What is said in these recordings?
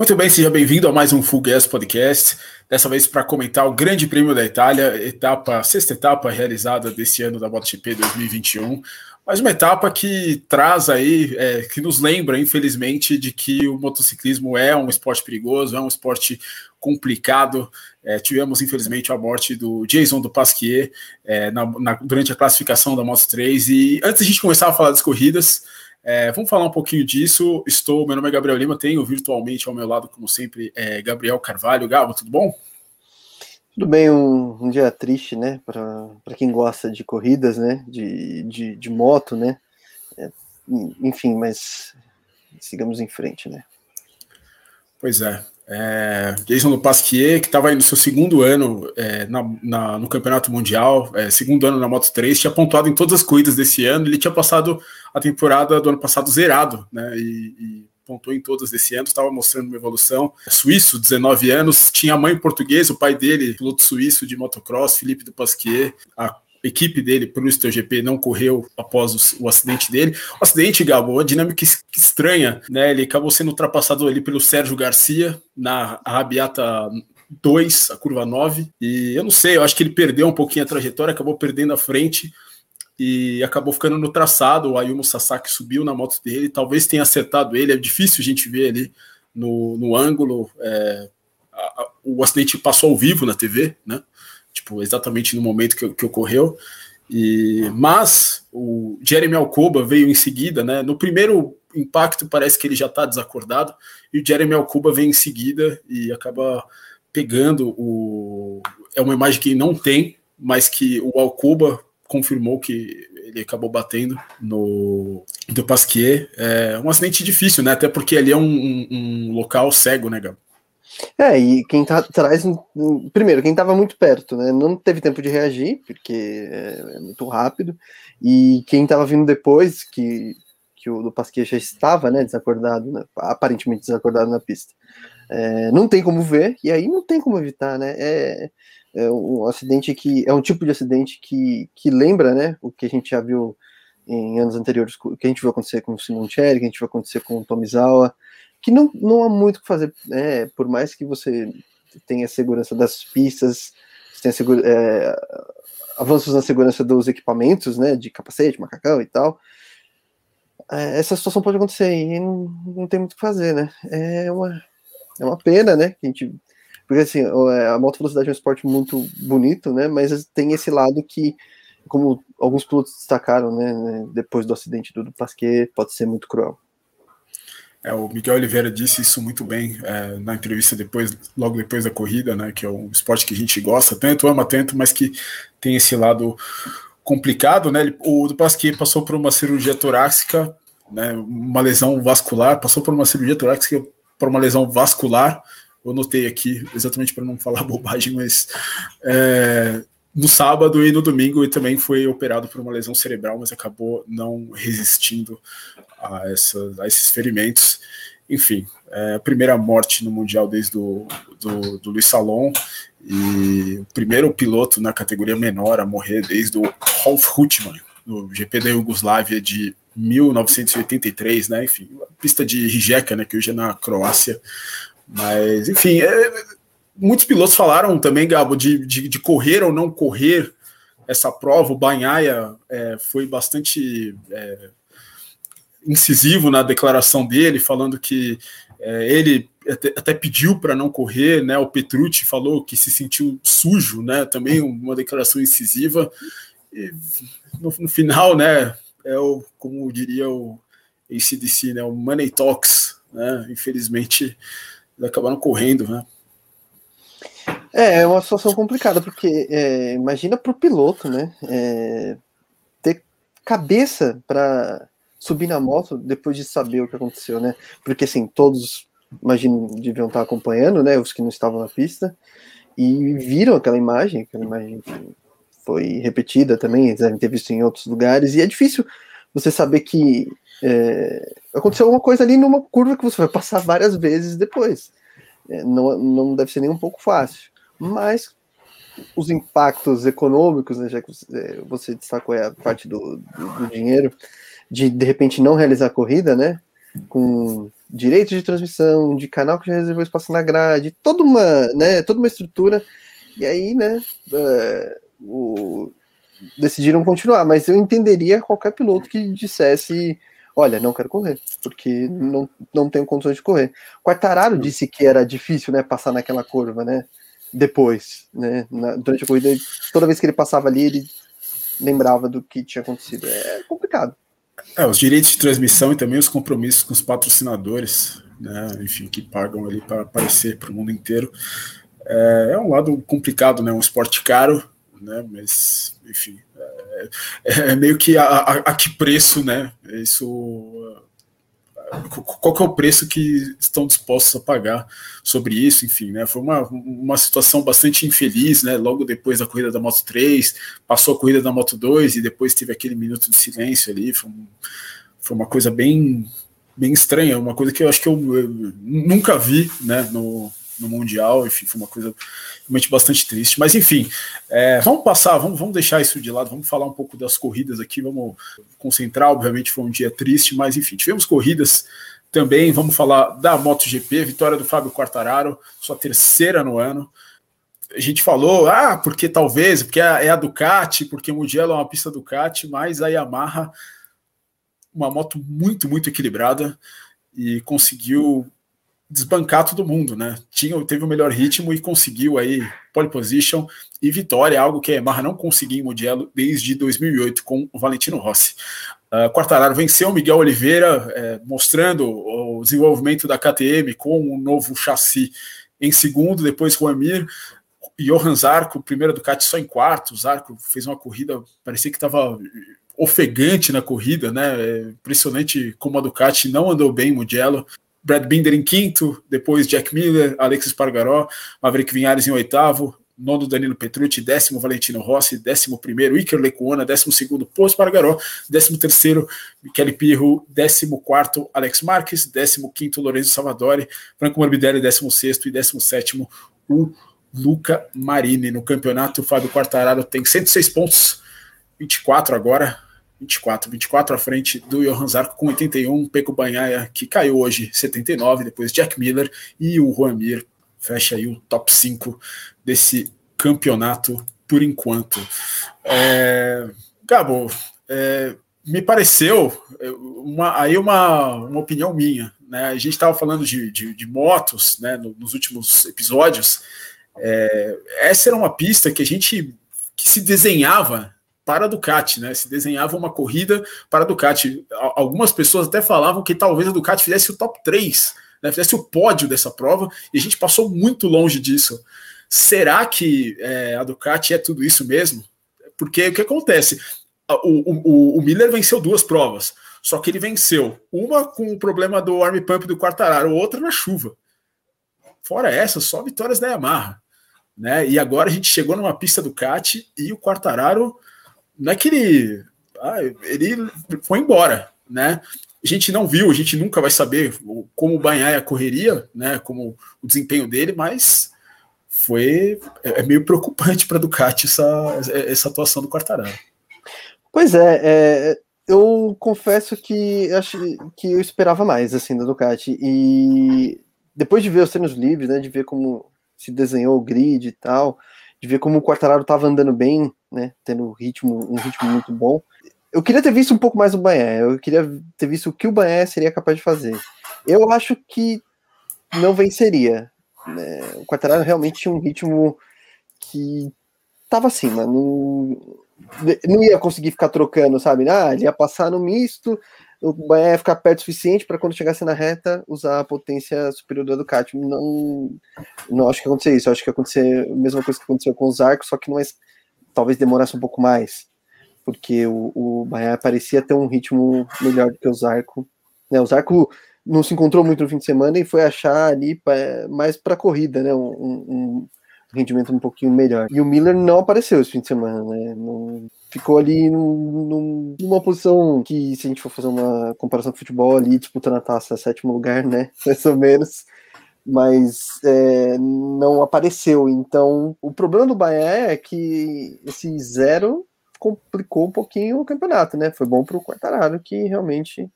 Muito bem, seja bem-vindo a mais um Full Gas Podcast. Dessa vez para comentar o Grande Prêmio da Itália, etapa, sexta etapa realizada desse ano da MotoGP 2021. Mas uma etapa que traz aí, é, que nos lembra, infelizmente, de que o motociclismo é um esporte perigoso, é um esporte complicado. É, tivemos, infelizmente, a morte do Jason do Pasquier é, na, na, durante a classificação da Moto 3. E antes de a gente começar a falar das corridas, é, vamos falar um pouquinho disso. Estou, meu nome é Gabriel Lima, tenho virtualmente ao meu lado, como sempre, é Gabriel Carvalho. Gabo, tudo bom? Tudo bem, um, um dia triste, né? Para quem gosta de corridas, né? De, de, de moto, né? É, enfim, mas sigamos em frente, né? Pois é. É, Jason do Pasquier, que estava no seu segundo ano é, na, na, no Campeonato Mundial, é, segundo ano na Moto 3, tinha pontuado em todas as corridas desse ano. Ele tinha passado a temporada do ano passado zerado, né? E, e pontuou em todas desse ano, estava mostrando uma evolução. Suíço, 19 anos, tinha mãe portuguesa, o pai dele, piloto suíço de motocross, Felipe do Pasquier. Equipe dele para o GP não correu após o, o, acidente dele. O acidente, Gabo, uma dinâmica estranha, né? Ele acabou sendo ultrapassado ali pelo Sérgio Garcia na Rabiata 2, a curva 9. E eu não sei, eu acho que ele perdeu um pouquinho a trajetória, acabou perdendo a frente e acabou ficando no traçado. O Ayumu Sasaki subiu na moto dele, talvez tenha acertado ele. É difícil a gente ver ali no, no ângulo. É, a, a, o acidente passou ao vivo na TV, né? Tipo, exatamente no momento que, que ocorreu. E, mas o Jeremy Alcoba veio em seguida, né? No primeiro impacto parece que ele já está desacordado, e o Jeremy Alcoba vem em seguida e acaba pegando o. É uma imagem que não tem, mas que o Alcoba confirmou que ele acabou batendo no do Pasquier. É um acidente difícil, né? Até porque ali é um, um, um local cego, né, Gabo? É, e quem tá atrás, primeiro, quem estava muito perto, né, não teve tempo de reagir, porque é, é muito rápido, e quem estava vindo depois, que, que o do Pasquier já estava, né, desacordado, né, aparentemente desacordado na pista, é, não tem como ver, e aí não tem como evitar, né, é, é um acidente que, é um tipo de acidente que, que lembra, né, o que a gente já viu em anos anteriores, que a gente viu acontecer com o Simon Cherry, que a gente viu acontecer com o Tomizawa, que não, não há muito o que fazer, é, por mais que você tenha segurança das pistas, tenha segura, é, avanços na segurança dos equipamentos, né, de capacete, macacão e tal, é, essa situação pode acontecer e não, não tem muito o que fazer, né, é uma, é uma pena, né, que a gente, porque assim, é, a moto velocidade é um esporte muito bonito, né, mas tem esse lado que, como alguns pilotos destacaram, né, né depois do acidente do Pasquet, pode ser muito cruel. É, o Miguel Oliveira disse isso muito bem é, na entrevista depois, logo depois da corrida, né? Que é um esporte que a gente gosta tanto, ama tanto, mas que tem esse lado complicado, né? Ele, o do Pasquier passou por uma cirurgia torácica, né? Uma lesão vascular, passou por uma cirurgia torácica por uma lesão vascular. Eu notei aqui exatamente para não falar bobagem, mas é, no sábado e no domingo ele também foi operado por uma lesão cerebral, mas acabou não resistindo a, essa, a esses ferimentos. Enfim, é a primeira morte no Mundial desde o do, do Luiz Salom e o primeiro piloto na categoria menor a morrer desde o Rolf Hutman, no GP da Iugoslávia de 1983, né? Enfim, pista de Rijeka, né? Que hoje é na Croácia. Mas, enfim, é, muitos pilotos falaram também, Gabo, de, de, de, correr ou não correr essa prova. O Banhaia é, foi bastante é, incisivo na declaração dele, falando que é, ele até, até pediu para não correr, né? O Petrucci falou que se sentiu sujo, né? Também uma declaração incisiva. E no, no final, né? É o, como diria o ACDC, né? O Money Talks, né? Infelizmente, acabaram correndo, né? É, é uma situação complicada, porque é, imagina o piloto, né? É, ter cabeça para subir na moto depois de saber o que aconteceu, né? Porque assim, todos, imagino, deviam estar acompanhando, né? Os que não estavam na pista, e viram aquela imagem, aquela imagem foi repetida também, eles devem ter visto em outros lugares, e é difícil você saber que é, aconteceu alguma coisa ali numa curva que você vai passar várias vezes depois. É, não, não deve ser nem um pouco fácil mas os impactos econômicos, né, já que você, você destacou a parte do, do, do, dinheiro, de de repente não realizar a corrida, né, com direitos de transmissão, de canal que já reservou espaço na grade, toda uma, né, toda uma estrutura. E aí, né, uh, o, decidiram continuar. Mas eu entenderia qualquer piloto que dissesse olha, não quero correr, porque não, não tenho condições de correr. Quartararo disse que era difícil, né, passar naquela curva, né, depois, né, na, durante a corrida, toda vez que ele passava ali, ele lembrava do que tinha acontecido. É complicado. É, os direitos de transmissão e também os compromissos com os patrocinadores, né, enfim, que pagam ali para aparecer para o mundo inteiro. É, é, um lado complicado, né, um esporte caro, né, mas, enfim, é, é meio que a, a, a, que preço, né, isso qual que é o preço que estão dispostos a pagar sobre isso, enfim, né? Foi uma, uma situação bastante infeliz, né? Logo depois da corrida da Moto 3, passou a corrida da Moto 2 e depois teve aquele minuto de silêncio ali, foi, um, foi uma coisa bem bem estranha, uma coisa que eu acho que eu, eu nunca vi, né, no, no Mundial, enfim, foi uma coisa realmente bastante triste. Mas enfim, é, vamos passar, vamos, vamos deixar isso de lado, vamos falar um pouco das corridas aqui, vamos concentrar. Obviamente foi um dia triste, mas enfim, tivemos corridas também. Vamos falar da MotoGP, vitória do Fábio Quartararo, sua terceira no ano. A gente falou, ah, porque talvez, porque é a Ducati, porque o Mugello é uma pista Ducati, mas a Yamaha, uma moto muito, muito equilibrada e conseguiu desbancar todo mundo, né? Tinha, teve o melhor ritmo e conseguiu aí pole position e vitória, algo que a Yamaha não conseguia em Mugello desde 2008 com o Valentino Rossi. Uh, Quartararo venceu o Miguel Oliveira, é, mostrando o desenvolvimento da KTM com um novo chassi em segundo, depois o Amir, Johan Zarco, primeiro Ducati só em quarto, o Zarco fez uma corrida, parecia que estava ofegante na corrida, né? É impressionante como a Ducati não andou bem em Mugello. Brad Binder em quinto, depois Jack Miller, Alexis Pargaró, Maverick Vinhares em oitavo, nono Danilo Petrucci, décimo Valentino Rossi, décimo primeiro Iker Lecuona, décimo segundo Pôs Pargaró, décimo terceiro Michele Pirro, décimo quarto Alex Marques, décimo quinto Lorenzo Salvadori, Franco Morbidelli, décimo sexto e décimo sétimo o Luca Marini. No campeonato, o Fábio Quartararo tem 106 pontos, 24 agora, 24, 24 à frente do Johan Zarco com 81, Peco Banhaia, que caiu hoje 79, depois Jack Miller e o Juan Mir fecha aí o top 5 desse campeonato por enquanto. É, Gabo, é, me pareceu uma, aí uma, uma opinião minha. Né? A gente estava falando de, de, de, motos né, nos últimos episódios. É, essa era uma pista que a gente que se desenhava para a Ducati, né? Se desenhava uma corrida para a Ducati. Algumas pessoas até falavam que talvez a Ducati fizesse o top 3, né? fizesse o pódio dessa prova, e a gente passou muito longe disso. Será que é, a Ducati é tudo isso mesmo? Porque o que acontece? O, o, o, Miller venceu duas provas, só que ele venceu uma com o problema do arm pump do Quartararo, outra na chuva. Fora essa, só vitórias da Yamaha. Né? E agora a gente chegou numa pista Ducati e o Quartararo não é que ele, ah, ele foi embora, né? A gente não viu, a gente nunca vai saber como o Banhaia correria, né? Como o desempenho dele, mas foi é, é meio preocupante para a Ducati essa, essa atuação do Quartararo. Pois é, é, eu confesso que acho que eu esperava mais assim da Ducati e depois de ver os treinos livres, né, de ver como se desenhou o grid e tal, de ver como o Quartararo estava andando bem, né, tendo ritmo, um ritmo muito bom. Eu queria ter visto um pouco mais o Banhé, eu queria ter visto o que o Banhé seria capaz de fazer. Eu acho que não venceria. Né? O Quartararo realmente tinha um ritmo que estava acima, não, não ia conseguir ficar trocando, sabe? Ah, ele ia passar no misto, o Bahia ia ficar perto o suficiente para quando chegasse na reta usar a potência superior do Ducati. Não, não acho que acontecer isso. Acho que acontecer a mesma coisa que aconteceu com os arcos, só que é, talvez demorasse um pouco mais, porque o, o Bahia parecia ter um ritmo melhor do que os arcos. Né, os arcos não se encontrou muito no fim de semana e foi achar ali pra, mais para corrida, né? Um, um, rendimento um pouquinho melhor. E o Miller não apareceu esse fim de semana, né? Não, ficou ali num, num, numa posição que, se a gente for fazer uma comparação com futebol, ali disputando a taça, sétimo lugar, né? Mais ou menos. Mas é, não apareceu. Então, o problema do Bahia é que esse zero complicou um pouquinho o campeonato, né? Foi bom para o Quartararo, que realmente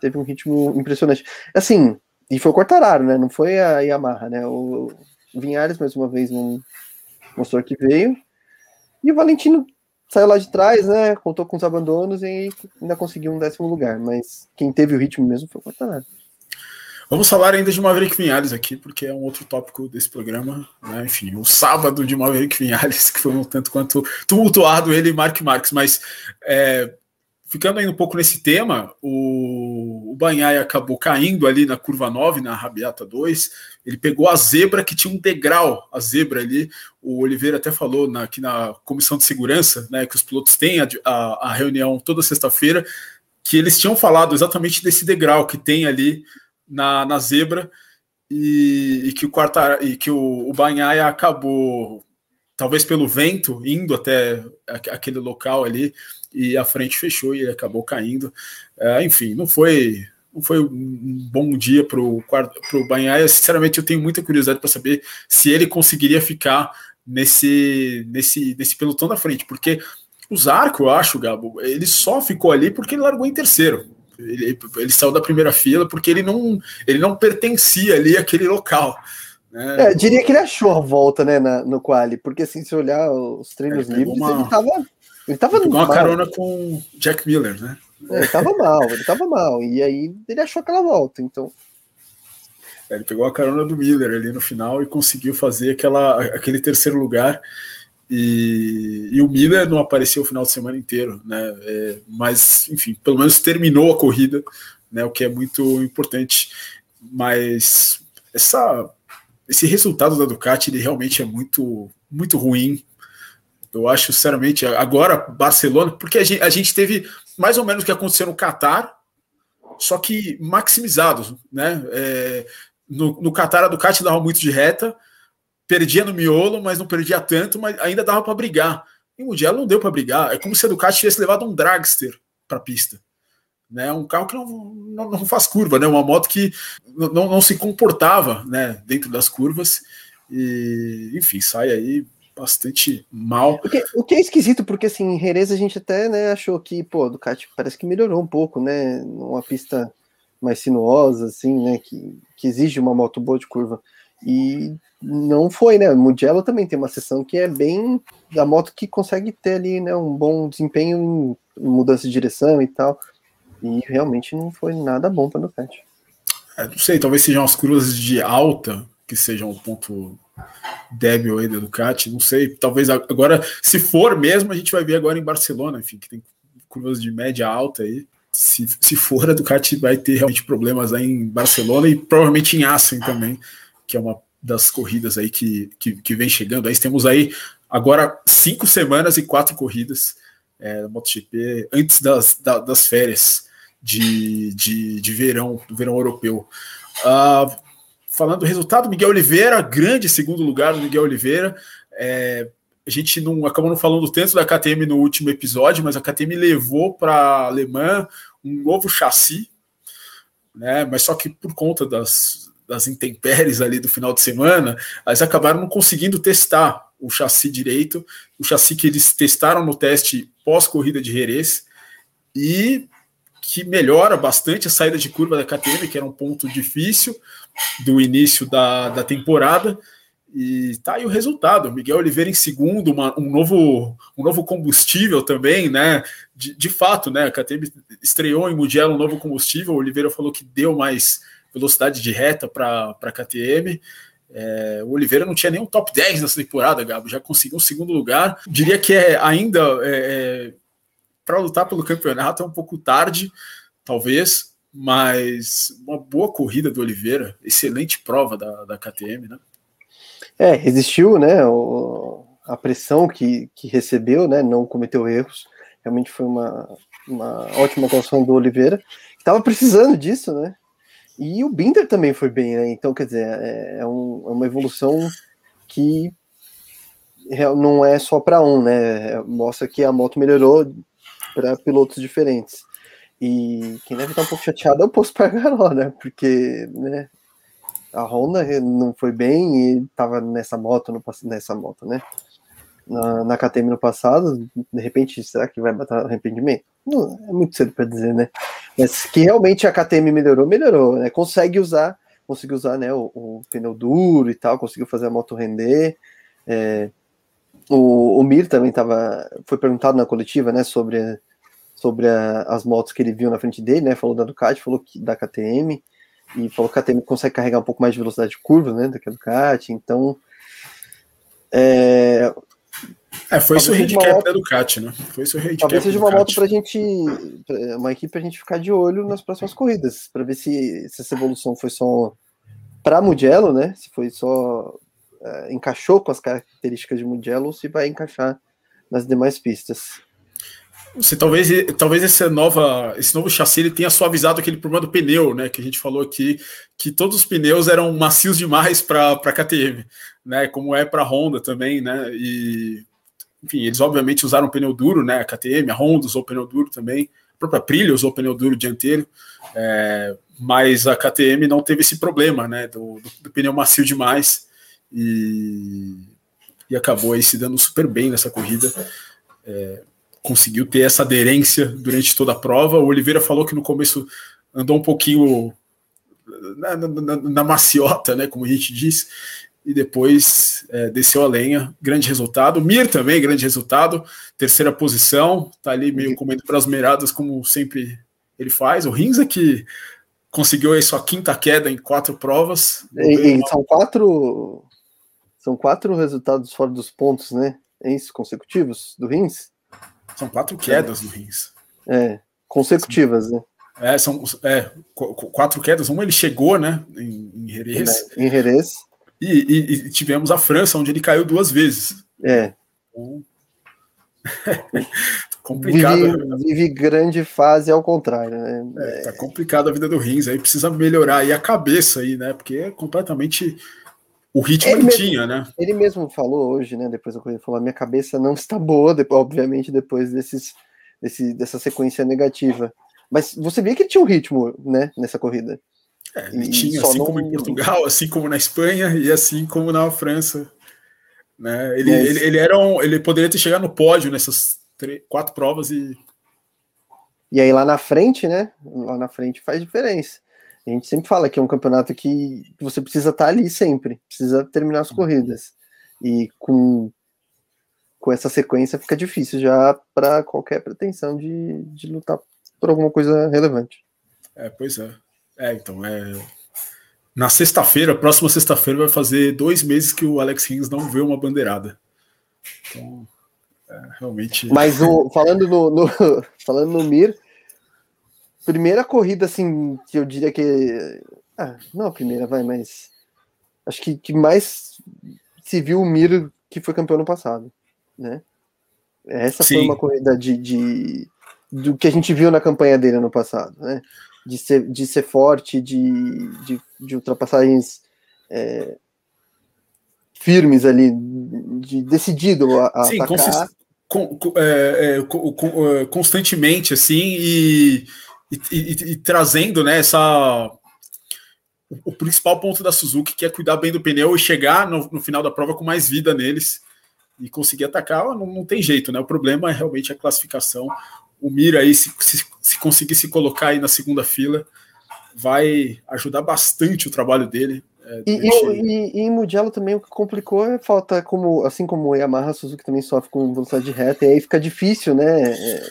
teve um ritmo impressionante. Assim, e foi o Quartararo, né? Não foi a Yamaha, né? O Vinhares, mais uma vez, não mostrou que veio. E o Valentino saiu lá de trás, né? Contou com os abandonos e ainda conseguiu um décimo lugar. Mas quem teve o ritmo mesmo foi o Quartararo. Vamos falar ainda de Maverick Vinhares aqui, porque é um outro tópico desse programa. Né? Enfim, o sábado de Maverick Vinhares, que foi um tanto quanto tumultuado ele e Mark Marques. Mas é, ficando ainda um pouco nesse tema, o, o Banhai acabou caindo ali na curva 9, na Rabiata 2. Ele pegou a zebra que tinha um degrau, a zebra ali. O Oliveira até falou na, aqui na comissão de segurança, né, que os pilotos têm a, a, a reunião toda sexta-feira, que eles tinham falado exatamente desse degrau que tem ali na, na zebra e, e que o quarta, e que o, o Banhaia acabou talvez pelo vento indo até aquele local ali e a frente fechou e ele acabou caindo. É, enfim, não foi não foi um bom dia para o Banhaia. Sinceramente, eu tenho muita curiosidade para saber se ele conseguiria ficar nesse, nesse, nesse pelotão da frente, porque o Zarco, eu acho, Gabo, ele só ficou ali porque ele largou em terceiro. Ele, ele saiu da primeira fila porque ele não, ele não pertencia ali àquele local. Né? É, diria que ele achou a volta né, na, no quali, porque assim, se olhar os treinos é, livres, uma, ele tava. Ele tava ele uma carona com Jack Miller, né? É, ele tava mal, ele tava mal. E aí ele achou aquela volta, então. É, ele pegou a carona do Miller ali no final e conseguiu fazer aquela, aquele terceiro lugar. E, e, o Miller não apareceu o final de semana inteiro, né? É, mas, enfim, pelo menos terminou a corrida, né? O que é muito importante. Mas essa, esse resultado da Ducati ele realmente é muito, muito ruim. Eu acho, sinceramente, agora Barcelona, porque a gente, a gente teve mais ou menos o que aconteceu no Qatar, só que maximizado, né? É, no, no Qatar a Ducati dava muito de reta, perdia no miolo, mas não perdia tanto, mas ainda dava para brigar. Em Mugello não deu para brigar. É como se a Ducati tivesse levado um dragster para a pista. Né, um carro que não, não, não, faz curva, né, uma moto que não, não se comportava né, dentro das curvas. E, enfim, sai aí bastante mal. O que, o que, é esquisito, porque assim, em Jerez a gente até né, achou que, pô, a Ducati parece que melhorou um pouco, né? Uma pista mais sinuosa, assim, né? Que, que exige uma moto boa de curva. E não foi, né? Mugello também tem uma sessão que é bem da moto que consegue ter ali, né, um bom desempenho em mudança de direção e tal. E realmente não foi nada bom para o Ducati. É, não sei, talvez sejam as curvas de alta que sejam o ponto débil aí da Ducati, não sei, talvez agora, se for mesmo, a gente vai ver agora em Barcelona, enfim, que tem curvas de média alta aí, se, se for, a Ducati vai ter realmente problemas aí em Barcelona e provavelmente em Assen também, que é uma das corridas aí que, que, que vem chegando. Aí temos aí agora cinco semanas e quatro corridas é, MotoGP antes das, da, das férias de, de, de verão, do verão europeu. Uh, falando do resultado, Miguel Oliveira, grande segundo lugar do Miguel Oliveira. É, a gente não acabou não falando tanto da KTM no último episódio, mas a KTM levou para a Alemã um novo chassi, né? Mas só que por conta das, das intempéries ali do final de semana, eles acabaram não conseguindo testar o chassi direito, o chassi que eles testaram no teste pós-corrida de Jerez, e que melhora bastante a saída de curva da KTM, que era um ponto difícil do início da, da temporada. E tá aí o resultado. Miguel Oliveira em segundo, uma, um, novo, um novo combustível também, né? De, de fato, né? A KTM estreou em Mugello um novo combustível. O Oliveira falou que deu mais velocidade de reta para a KTM. É, o Oliveira não tinha nem um top 10 nessa temporada, Gabo, já conseguiu um segundo lugar. Diria que é ainda é, é, para lutar pelo campeonato é um pouco tarde, talvez, mas uma boa corrida do Oliveira, excelente prova da, da KTM, né? É, resistiu, né? O, a pressão que, que recebeu, né? Não cometeu erros. Realmente foi uma, uma ótima atuação do Oliveira. Estava precisando disso, né? E o Binder também foi bem, né? Então, quer dizer, é, é, um, é uma evolução que não é só para um, né? Mostra que a moto melhorou para pilotos diferentes. E quem deve estar um pouco chateado é o Posto Pargaró, né? Porque né, a Honda não foi bem e estava nessa moto, no, nessa moto, né? Na, na KTM no passado, de repente, será que vai bater arrependimento? Não, é muito cedo para dizer, né? Mas que realmente a KTM melhorou, melhorou, né? Consegue usar, conseguiu usar, né, o, o pneu duro e tal, conseguiu fazer a moto render. É, o, o Mir também tava, foi perguntado na coletiva, né, sobre, sobre a, as motos que ele viu na frente dele, né? Falou da Ducati, falou que da KTM e falou que a KTM consegue carregar um pouco mais de velocidade de curva, né, do que a Ducati. Então, é, é, foi isso o handicap moto, da Ducati, né? Foi isso o handicap. Talvez seja uma moto para a gente, uma equipe para a gente ficar de olho nas próximas corridas, para ver se, se, essa evolução foi só para Mugello, né? Se foi só é, encaixou com as características de Mugello ou se vai encaixar nas demais pistas. Se talvez, talvez essa nova, esse novo chassi ele tenha suavizado aquele problema do pneu, né? Que a gente falou aqui, que todos os pneus eram macios demais para a KTM, né? Como é para a Honda também, né? E enfim, eles obviamente usaram pneu duro, né? A KTM, a Honda usou pneu duro também, a própria Aprilia usou pneu duro dianteiro, é, mas a KTM não teve esse problema, né? Do, do, do, pneu macio demais e, e acabou aí se dando super bem nessa corrida. É, conseguiu ter essa aderência durante toda a prova. O Oliveira falou que no começo andou um pouquinho na, na, na maciota, né? Como a gente diz, e depois é, desceu a lenha. Grande resultado. Mir também, grande resultado. Terceira posição, tá ali meio comendo para as meiradas, como sempre ele faz. O Rins é que conseguiu aí sua quinta queda em quatro provas. E, e são quatro. São quatro resultados fora dos pontos, né? Isso, consecutivos do Rins? São quatro quedas é. do Rins. É, consecutivas, né? É, são é, quatro quedas. Uma ele chegou, né, em, em Jerez. Em Jerez. E, e, e, tivemos a França, onde ele caiu duas vezes. É. Então, complicado. Vive, né? vive, grande fase ao contrário, né? É, tá complicado a vida do Rins, aí precisa melhorar aí a cabeça aí, né? Porque é completamente o ritmo ele, ele mesmo, tinha, né? Ele mesmo falou hoje, né? Depois da coisa, falou: minha cabeça não está boa, depois, obviamente, depois desses, desse, dessa sequência negativa. Mas você via que ele tinha um ritmo, né? Nessa corrida. É, ele tinha, assim não... como em Portugal, assim como na Espanha e assim como na França. Né? Ele, ele, ele, era um, ele poderia ter chegado no pódio nessas três, quatro provas e. E aí lá na frente, né? Lá na frente faz diferença. A gente sempre fala que é um campeonato que você precisa estar ali sempre, precisa terminar as corridas. E com, com essa sequência fica difícil já para qualquer pretensão de, de lutar por alguma coisa relevante. É, pois é. É, então, é. Na sexta-feira, próxima sexta-feira, vai fazer dois meses que o Alex Rins não vê uma bandeirada. Então, é, realmente. Mas o, falando no, no, falando no Mir, primeira corrida, assim, que eu diria que. Ah, não a primeira, vai, mas. Acho que, que mais se viu o Mir que foi campeão no passado, né? Essa Sim. foi uma corrida de, de, do que a gente viu na campanha dele no passado, né? de ser, de ser forte, de, de, de ultrapassagens é, firmes ali, de decidido a, a Sim, atacar. Com, é, é, é, constantemente assim e, e, e, e, trazendo né, essa o principal ponto da Suzuki que é cuidar bem do pneu e chegar no, no final da prova com mais vida neles e conseguir atacar não, não, tem jeito né o problema é realmente a classificação o Mira aí, se, se, se conseguir se colocar aí na segunda fila, vai ajudar bastante o trabalho dele. É, e, e, e, e, em Mugello também o que complicou é falta, como, assim como o Yamaha, a Suzuki também sofre com velocidade reta, e aí fica difícil, né, é,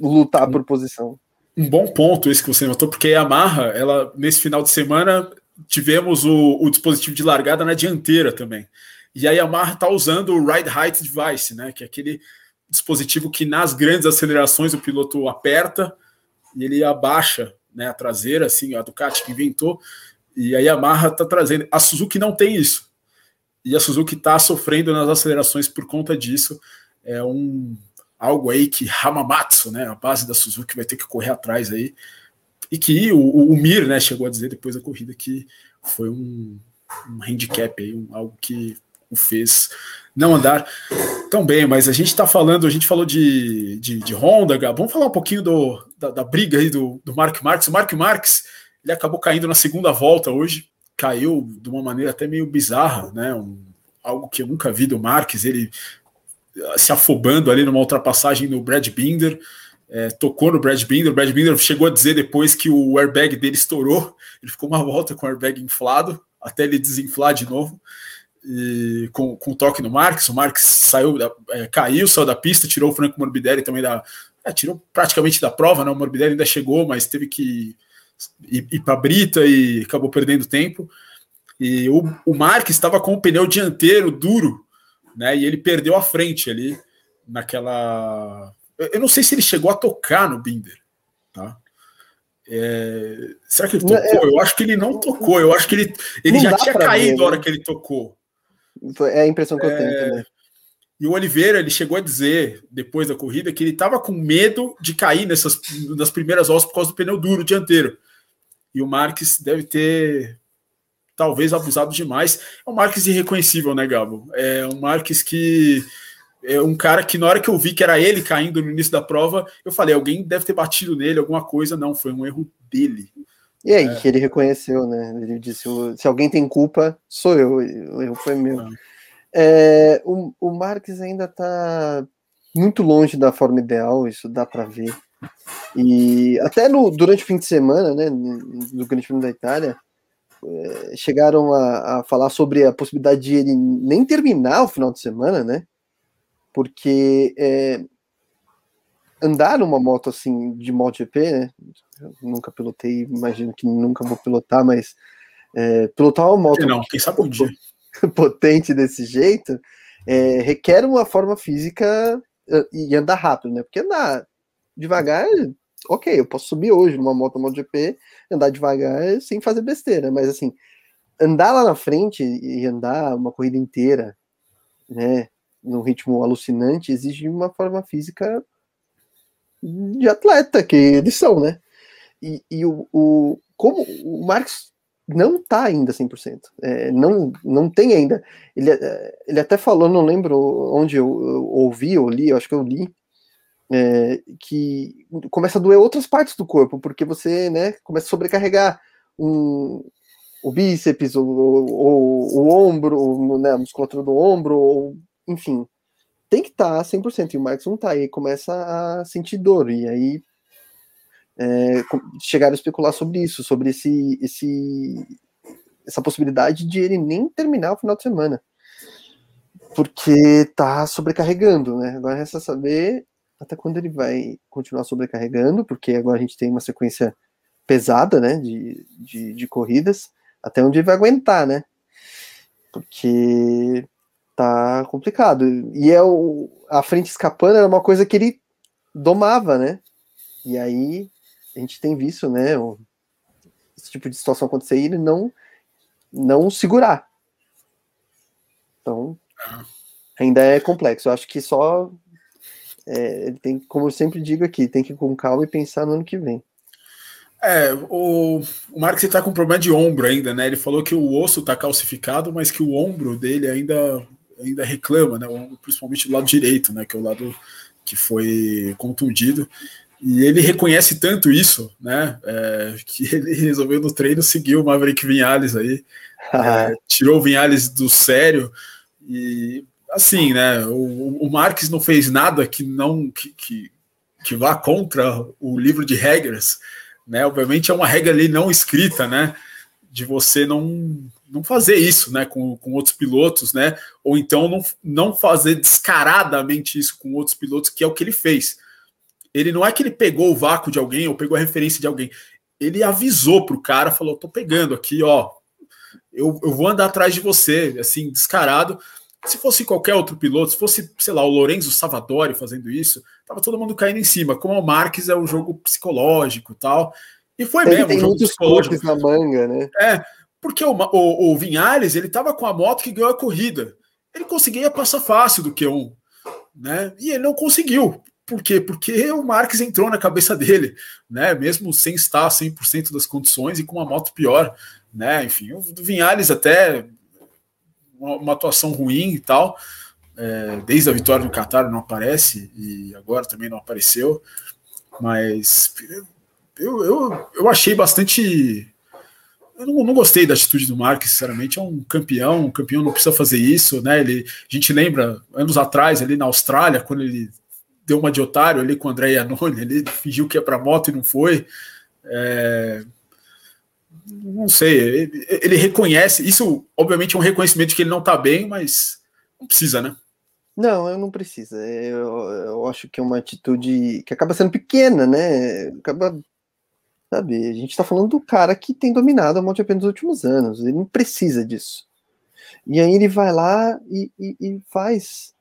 lutar por posição. Um bom ponto esse que você notou, porque a Yamaha, ela, nesse final de semana, tivemos o, o dispositivo de largada na dianteira também. E a Yamaha está usando o Ride Height Device, né, que é aquele dispositivo que nas grandes acelerações o piloto aperta e ele abaixa né, a traseira, assim, a Ducati que inventou, e a Yamaha está trazendo. A Suzuki não tem isso. E a Suzuki está sofrendo nas acelerações por conta disso. É um algo aí que Hamamatsu, né, a base da Suzuki, vai ter que correr atrás aí. E que o, o, Mir né, chegou a dizer depois da corrida que foi um, um handicap aí, um, algo que o fez não andar tão bem, mas a gente está falando, a gente falou de, de, de Honda, Gab. vamos falar um pouquinho do, da, da briga aí do, do Mark Marques. O Mark Marques ele acabou caindo na segunda volta hoje, caiu de uma maneira até meio bizarra, né? Um, algo que eu nunca vi do Marques, ele se afobando ali numa ultrapassagem no Brad Binder é, tocou no Brad Binder. O Brad Binder chegou a dizer depois que o airbag dele estourou. Ele ficou uma volta com o airbag inflado, até ele desinflar de novo. E com, com toque no Marques, o Marques saiu, é, caiu, saiu da pista, tirou o Franco Morbidelli também da. É, tirou praticamente da prova, né? O Morbidelli ainda chegou, mas teve que ir, ir para a Brita e acabou perdendo tempo. E o, o Marques estava com o pneu dianteiro duro, né? E ele perdeu a frente ali naquela eu não sei se ele chegou a tocar no Binder, tá? É, será que ele tocou? É, eu acho que ele não tocou. Eu acho que ele, ele já tinha caído na hora né? que ele tocou. É a impressão que eu tenho é, também. E o Oliveira, ele chegou a dizer, depois da corrida, que ele estava com medo de cair nessas, nas primeiras voltas por causa do pneu duro dianteiro. E o Marques deve ter, talvez, abusado demais. É um Marques irreconhecível, né, Gabo? É um Marques que é um cara que na hora que eu vi que era ele caindo no início da prova, eu falei, alguém deve ter batido nele, alguma coisa. Não, foi um erro dele. E aí, é. que ele reconheceu, né? Ele disse: se alguém tem culpa, sou eu, o erro foi meu. É. É, o, o Marques ainda está muito longe da forma ideal, isso dá para ver. E até no, durante o fim de semana, né, do Grande Prêmio da Itália, chegaram a, a, falar sobre a possibilidade de ele nem terminar o final de semana, né? porque é, andar numa moto assim de MotoGP, né? Eu nunca pilotei, imagino que nunca vou pilotar, mas é, pilotar uma moto não, quem sabe um dia. potente desse jeito é, requer uma forma física e andar rápido, né? Porque andar devagar, ok, eu posso subir hoje numa moto MotoGP, andar devagar sem fazer besteira, mas assim, andar lá na frente e andar uma corrida inteira, né? num ritmo alucinante, exige uma forma física de atleta, que eles são, né? E, e o, o, como o Marx não tá ainda 100%, é, não, não tem ainda, ele, é, ele até falou, não lembro onde eu, eu ouvi ou li, eu acho que eu li, é, que começa a doer outras partes do corpo, porque você, né, começa a sobrecarregar um, o bíceps, o, o, o ombro, né, a musculatura do ombro, ou enfim, tem que estar tá 100%, e o Marcos não tá, e começa a sentir dor, e aí é, chegaram a especular sobre isso, sobre esse, esse, essa possibilidade de ele nem terminar o final de semana, porque tá sobrecarregando, né? Agora resta saber até quando ele vai continuar sobrecarregando, porque agora a gente tem uma sequência pesada, né, de, de, de corridas, até onde ele vai aguentar, né? Porque tá complicado. E é o, a frente escapando era uma coisa que ele domava, né? E aí a gente tem visto, né? Esse tipo de situação acontecer e ele não, não segurar. Então, ainda é complexo. Eu acho que só. É, ele tem, como eu sempre digo aqui, tem que ir com calma e pensar no ano que vem. É, o, o Marx está com problema de ombro ainda, né? Ele falou que o osso está calcificado, mas que o ombro dele ainda ainda reclama, né, principalmente do lado direito, né, que é o lado que foi contundido. E ele reconhece tanto isso, né, é, que ele resolveu no treino seguir o Maverick Vinhales aí, é, tirou o Vinhales do sério e assim, né, o, o Marques não fez nada que não que, que, que vá contra o livro de regras, né, obviamente é uma regra ali não escrita, né, de você não não fazer isso né, com, com outros pilotos, né? Ou então não, não fazer descaradamente isso com outros pilotos, que é o que ele fez. Ele não é que ele pegou o vácuo de alguém ou pegou a referência de alguém. Ele avisou pro cara, falou: tô pegando aqui, ó. Eu, eu vou andar atrás de você, assim, descarado. Se fosse qualquer outro piloto, se fosse, sei lá, o Lorenzo Savadori fazendo isso, tava todo mundo caindo em cima. Como o Marques é um jogo psicológico tal. E foi Ele mesmo. Tem um jogo muitos psicológico. na manga, né? É, porque o, o, o Vinhares ele estava com a moto que ganhou a corrida. Ele conseguia passar fácil do Q1, né? E ele não conseguiu. Por quê? Porque o Marques entrou na cabeça dele, né? Mesmo sem estar 100% das condições e com uma moto pior, né? Enfim, o Vinhares até uma, uma atuação ruim e tal. É, desde a vitória no Qatar não aparece e agora também não apareceu. Mas eu, eu, eu achei bastante eu não, não, gostei da atitude do Marques, sinceramente. É um campeão, um campeão não precisa fazer isso, né? Ele, a gente lembra, anos atrás, ali na Austrália, quando ele deu uma de otário ali com o André Iannone, ele fingiu que ia para moto e não foi. É, não sei, ele, ele, reconhece, isso obviamente é um reconhecimento de que ele não está bem, mas não precisa, né? Não, eu não precisa. Eu, eu acho que é uma atitude que acaba sendo pequena, né? Acaba Sabe, a gente está falando do cara que tem dominado a MotoGP nos últimos anos, ele não precisa disso. E aí ele vai lá e, e, e faz.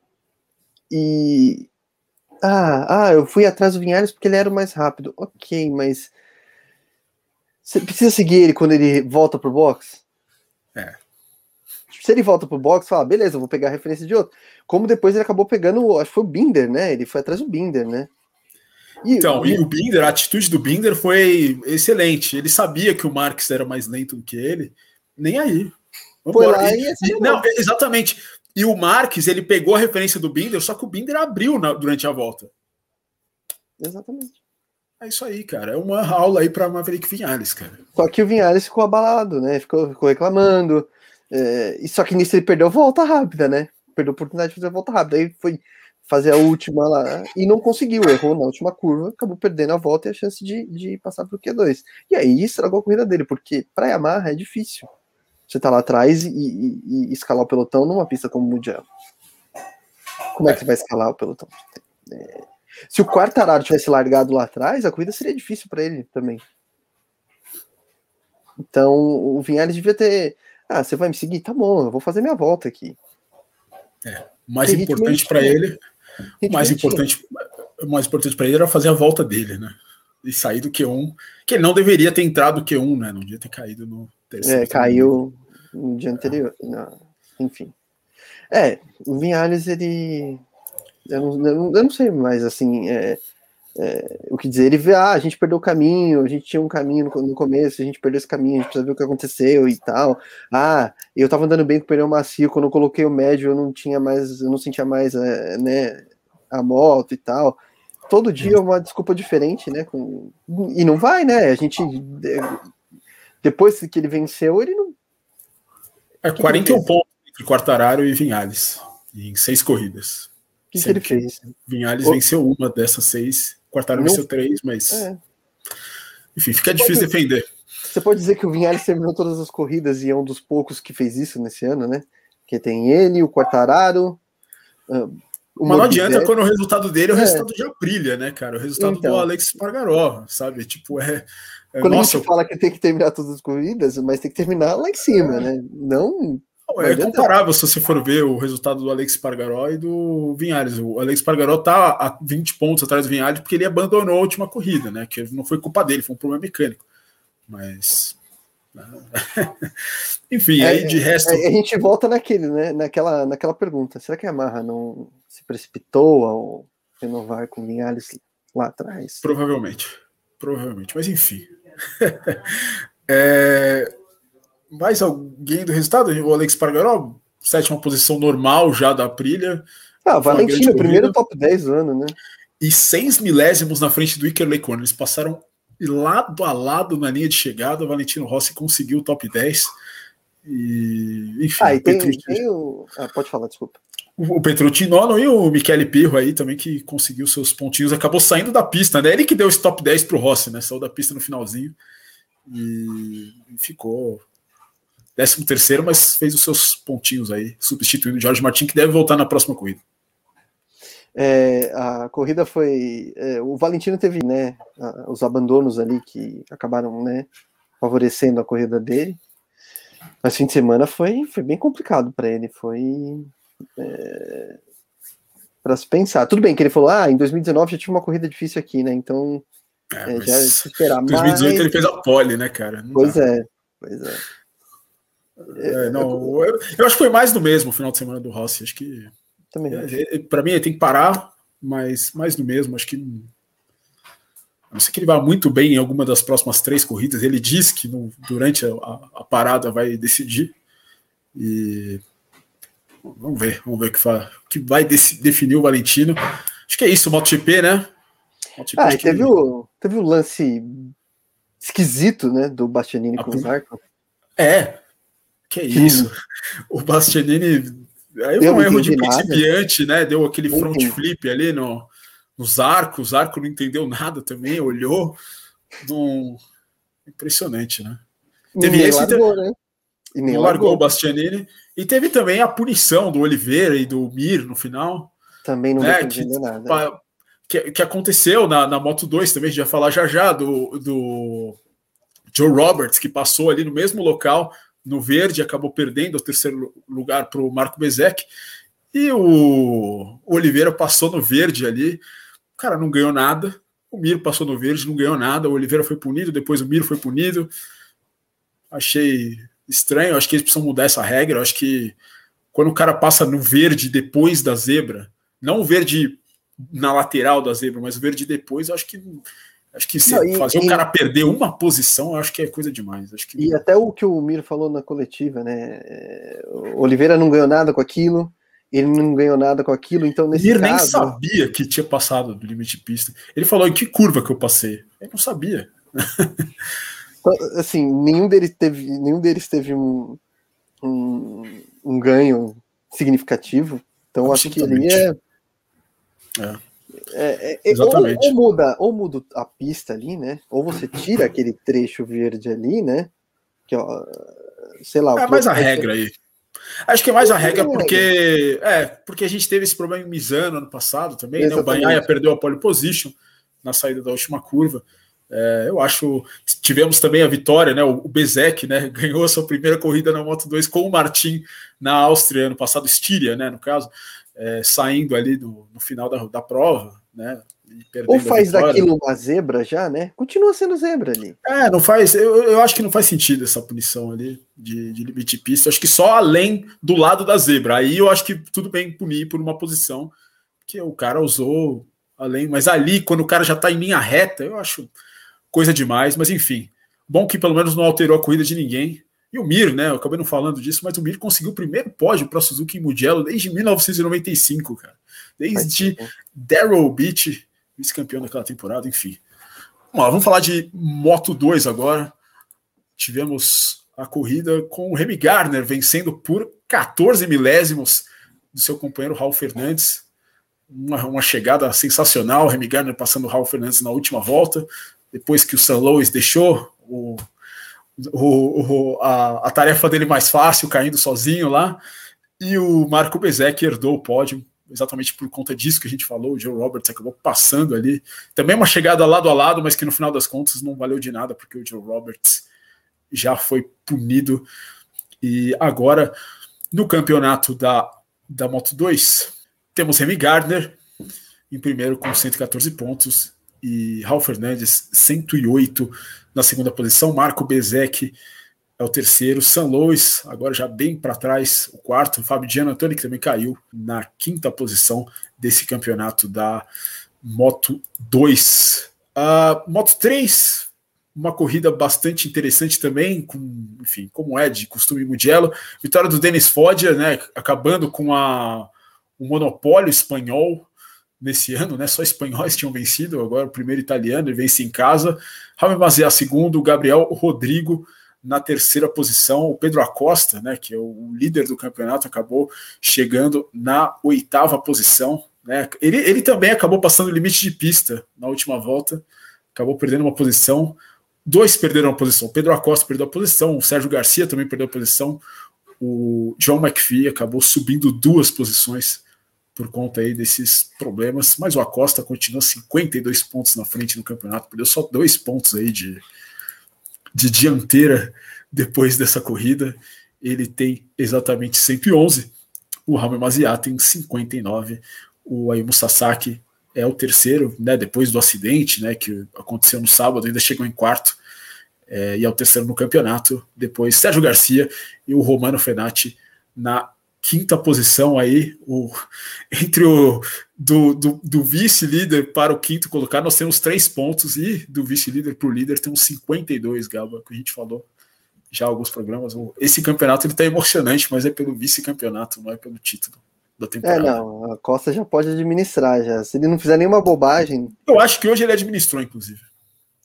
E. Ah, ah, eu fui atrás do Vinhares porque ele era o mais rápido. Ok, mas. Você precisa seguir ele quando ele volta pro box? É. Se ele volta pro box, fala, beleza, vou pegar a referência de outro. Como depois ele acabou pegando, acho que foi o Binder, né? Ele foi atrás do Binder, né? E, então, e, o Binder, a atitude do Binder foi excelente. Ele sabia que o Marques era mais lento do que ele, nem aí. Foi lá e, e, não, exatamente. E o Marques, ele pegou a referência do Binder, só que o Binder abriu na, durante a volta. Exatamente. É isso aí, cara. É uma aula aí para Maverick Vinhales, cara. Só que o Vinhales ficou abalado, né? Ficou, ficou reclamando. É, e só que nisso ele perdeu volta rápida, né? Perdeu a oportunidade de fazer a volta rápida. Aí foi fazer a última lá e não conseguiu, errou na última curva, acabou perdendo a volta e a chance de, de passar para o Q2. E aí estragou a corrida dele, porque para Yamaha é difícil. Você tá lá atrás e, e, e, escalar o pelotão numa pista como o Mugello. Como é que você vai escalar o pelotão? É... Se o Quartararo tivesse largado lá atrás, a corrida seria difícil para ele também. Então, o Vinhares devia ter. Ah, você vai me seguir? Tá bom, eu vou fazer minha volta aqui. É, o mais importante para ele o mais importante, mais importante para ele era fazer a volta dele, né? E sair do Q1, que ele não deveria ter entrado no Q1, né? Não devia ter caído no terceiro. É, caiu no dia anterior. Não, enfim. É, o Vinhales, ele. Eu não, eu não sei mais, assim. É, é, o que dizer, ele vê, ah, a gente perdeu o caminho, a gente tinha um caminho no, no, começo, a gente perdeu esse caminho, a gente precisa ver o que aconteceu e tal. Ah, eu tava andando bem com o pneu macio, quando eu coloquei o médio, eu não tinha mais, eu não sentia mais, é, né, a moto e tal. Todo dia é uma desculpa diferente, né? Com, e não vai, né? A gente. Depois que ele venceu, ele não. É 41 pontos entre Quartararo e Vinhales, em seis corridas. O que, que ele fez? Vinhales o... venceu uma dessas seis Quartararo venceu três, mas. É. Enfim, fica você difícil pode, defender. Você pode dizer que o Vinhales terminou todas as corridas e é um dos poucos que fez isso nesse ano, né? Que tem ele, o Quartararo. Uh, mas não adianta quando o resultado dele é o é. resultado de Aprilia, né, cara? O resultado então, do Alex Pargaró, sabe? Tipo, é. é quando nossa, a gente fala que tem que terminar todas as corridas, mas tem que terminar lá em cima, é. né? Não é comparável se você for ver o resultado do Alex Pargaró e do Vinhares. O Alex Pargaró tá a 20 pontos atrás do Vinhares porque ele abandonou a última corrida, né? Que não foi culpa dele, foi um problema mecânico. Mas. Enfim, é, aí de resto. É, a gente volta naquele, né? Naquela, naquela pergunta: será que a Marra não se precipitou ao renovar com o Vinhares lá atrás? Provavelmente. Provavelmente, mas enfim. é, mais alguém do resultado? O Alex Pargaró, sétima posição normal já da Aprilia. Ah, Valentino, primeiro top 10 do ano, né? E seis milésimos na frente do Iker Leicona. Eles passaram lado a lado na linha de chegada. O Valentino Rossi conseguiu o top 10. E, enfim, ah, e tem, Petrucci... tem o... ah, pode falar, desculpa. O Petrucci nono e o Michele Pirro aí também, que conseguiu seus pontinhos, acabou saindo da pista, né? Ele que deu esse top 10 pro Rossi, né? Saiu da pista no finalzinho e ficou 13 terceiro, mas fez os seus pontinhos aí, substituindo o Jorge Martin, que deve voltar na próxima corrida. É, a corrida foi. É, o Valentino teve né, os abandonos ali que acabaram né, favorecendo a corrida dele. Mas fim de semana foi, foi bem complicado para ele. Foi. É, para se pensar. Tudo bem que ele falou, ah, em 2019 já tinha uma corrida difícil aqui, né? Então. É, é já esperar. Em 2018 mas... ele fez a pole, né, cara? Não pois dá. é, pois é. É, não, eu, eu, acho que foi mais do mesmo o final de semana do Rossi. Acho que. Também. É, para mim, ele tem que parar, mas mais do mesmo. Acho que. A não ser que ele vá muito bem em alguma das próximas três corridas. Ele diz que no, durante a, a, parada vai decidir. E. Vamos ver, vamos ver o que, fa, que vai definir o Valentino. Acho que é isso, o MotoGP, né? MotoGP, ah, teve, que... o, teve o lance esquisito, né, do Bastianini com o Zarco. É, que isso? O Bastianini. Aí foi um erro de principiante, né? Deu aquele front flip ali no, nos arcos, o arco não entendeu nada também, olhou. Num... Impressionante, né? Teve esse. Largou, né? E nem largou. largou o Bastianini. E teve também a punição do Oliveira e do Mir no final. Também não né, que, nada. Que, que aconteceu na, na Moto 2 também, a gente vai falar já já do, do Joe Roberts, que passou ali no mesmo local, no verde, acabou perdendo o terceiro lugar para o Marco Bezek. E o, Oliveira passou no verde ali. O cara não ganhou nada. O Miro passou no verde, não ganhou nada. O Oliveira foi punido, depois o Miro foi punido. Achei estranho. Acho que eles precisam mudar essa regra. Acho que quando o cara passa no verde depois da zebra, não o verde na lateral da zebra, mas o verde depois, acho que acho que se não, e, fazer e, o cara perder uma posição, acho que é coisa demais. Acho que... E até o que o Miro falou na coletiva, né? O Oliveira não ganhou nada com aquilo ele não ganhou nada com aquilo, então nesse ele caso... nem sabia que tinha passado do limite de pista. Ele falou em que curva que eu passei. Ele não sabia. Então, assim, nenhum deles teve, nenhum deles teve um, um, um ganho significativo. Então acho que ele é, é. É, é, Exatamente. Ou, ou, muda, ou muda a pista ali, né? Ou você tira aquele trecho verde ali, né? Que, ó, sei lá. É mais a regra aí. Acho que é mais a regra porque é porque a gente teve esse problema em Misano ano passado também, né? O Banhaia perdeu a pole position na saída da última curva. É, eu acho tivemos também a vitória, né? O, Bezek, né? Ganhou a sua primeira corrida na Moto 2 com o Martin na Áustria ano passado, Estíria, né? No caso, é, saindo ali no, no final da, da prova, né? Ou faz daquilo uma zebra já, né? Continua sendo zebra ali. É, não faz. Eu, eu acho que não faz sentido essa punição ali de, de limite de pista. Eu acho que só além do lado da zebra. Aí eu acho que tudo bem punir por uma posição que o cara usou além. Mas ali, quando o cara já tá em linha reta, eu acho coisa demais. Mas enfim, bom que pelo menos não alterou a corrida de ninguém. E o Mir, né? Eu acabei não falando disso, mas o Mir conseguiu o primeiro pódio para Suzuki e Mugello desde 1995, cara. Desde Darrell Beach vice-campeão daquela temporada, enfim. Vamos, lá, vamos falar de Moto 2 agora. Tivemos a corrida com o Remy Gardner vencendo por 14 milésimos do seu companheiro Raul Fernandes. Uma, uma chegada sensacional, o Remy Gardner passando o Raul Fernandes na última volta, depois que o San Luis deixou o, o, o, a, a tarefa dele mais fácil, caindo sozinho lá, e o Marco Bezek herdou o pódio exatamente por conta disso que a gente falou, o Joe Roberts acabou passando ali. Também uma chegada lado a lado, mas que no final das contas não valeu de nada, porque o Joe Roberts já foi punido. E agora, no campeonato da, da Moto 2, temos Remy Gardner em primeiro com 114 pontos e Raul Fernandes 108 na segunda posição, Marco Bezek é o terceiro. San Luis, agora já bem para trás, o quarto. Fábio Gian Antoni, que também caiu na quinta posição desse campeonato da Moto 2. Uh, Moto 3, uma corrida bastante interessante também, com, enfim, como é de costume Mugello. Vitória do Denis Foggia, né, acabando com a, o monopólio espanhol nesse ano, né? Só espanhóis tinham vencido, agora o primeiro italiano, ele vence em casa. Raul Mazia segundo, Gabriel Rodrigo na terceira posição, o Pedro Acosta, né, que é o líder do campeonato, acabou chegando na oitava posição. Né? Ele, ele também acabou passando o limite de pista na última volta, acabou perdendo uma posição. Dois perderam a posição. O Pedro Acosta perdeu a posição, o Sérgio Garcia também perdeu a posição. O John McPhee acabou subindo duas posições por conta aí desses problemas, mas o Acosta continua 52 pontos na frente no campeonato, perdeu só dois pontos aí de, de dianteira depois dessa corrida. Ele tem exatamente 111. O Rami Mazia tem 59. O Ayumu Sasaki é o terceiro, né, depois do acidente né, que aconteceu no sábado, ainda chegou em quarto. É, e é o terceiro no campeonato. Depois Sérgio Garcia e o Romano Fenati na quinta posição aí, o, entre o do, do, do vice-líder para o quinto colocado, nós temos três pontos, e do vice-líder para o líder temos 52, Gaba, que a gente falou já alguns programas. Esse campeonato ele está emocionante, mas é pelo vice-campeonato, não é pelo título da temporada. É, não, a Costa já pode administrar já. Se ele não fizer nenhuma bobagem. Eu acho que hoje ele administrou, inclusive.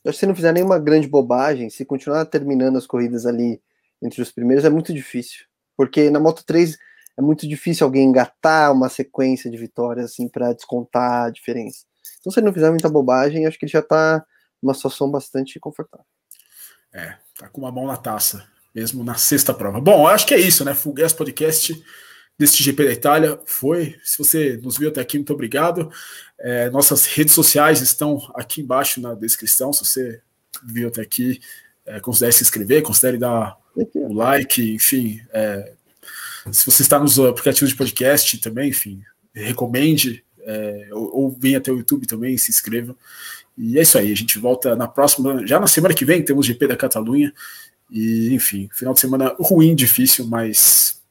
Eu acho que se não fizer nenhuma grande bobagem, se continuar terminando as corridas ali entre os primeiros, é muito difícil. Porque na Moto 3 é muito difícil alguém engatar uma sequência de vitórias assim para descontar a diferença. Então, se ele não fizer muita bobagem, acho que ele já está numa situação bastante confortável. É, tá com uma mão na taça, mesmo na sexta prova. Bom, acho que é isso, né? Full Gas Podcast deste GP da Itália foi. Se você nos viu até aqui, muito obrigado. É, nossas redes sociais estão aqui embaixo na descrição. Se você viu até aqui, é, considere se inscrever, considere dar o like, enfim. É, se você está nos aplicativos de podcast também, enfim, recomende, é, ou, ou venha até o YouTube também, se inscreva. E é isso aí, a gente volta na próxima, já na semana que vem temos GP da Catalunha. E, enfim, final de semana ruim, difícil, mas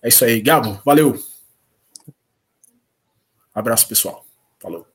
é isso aí. Gabo, valeu. Abraço, pessoal. Falou.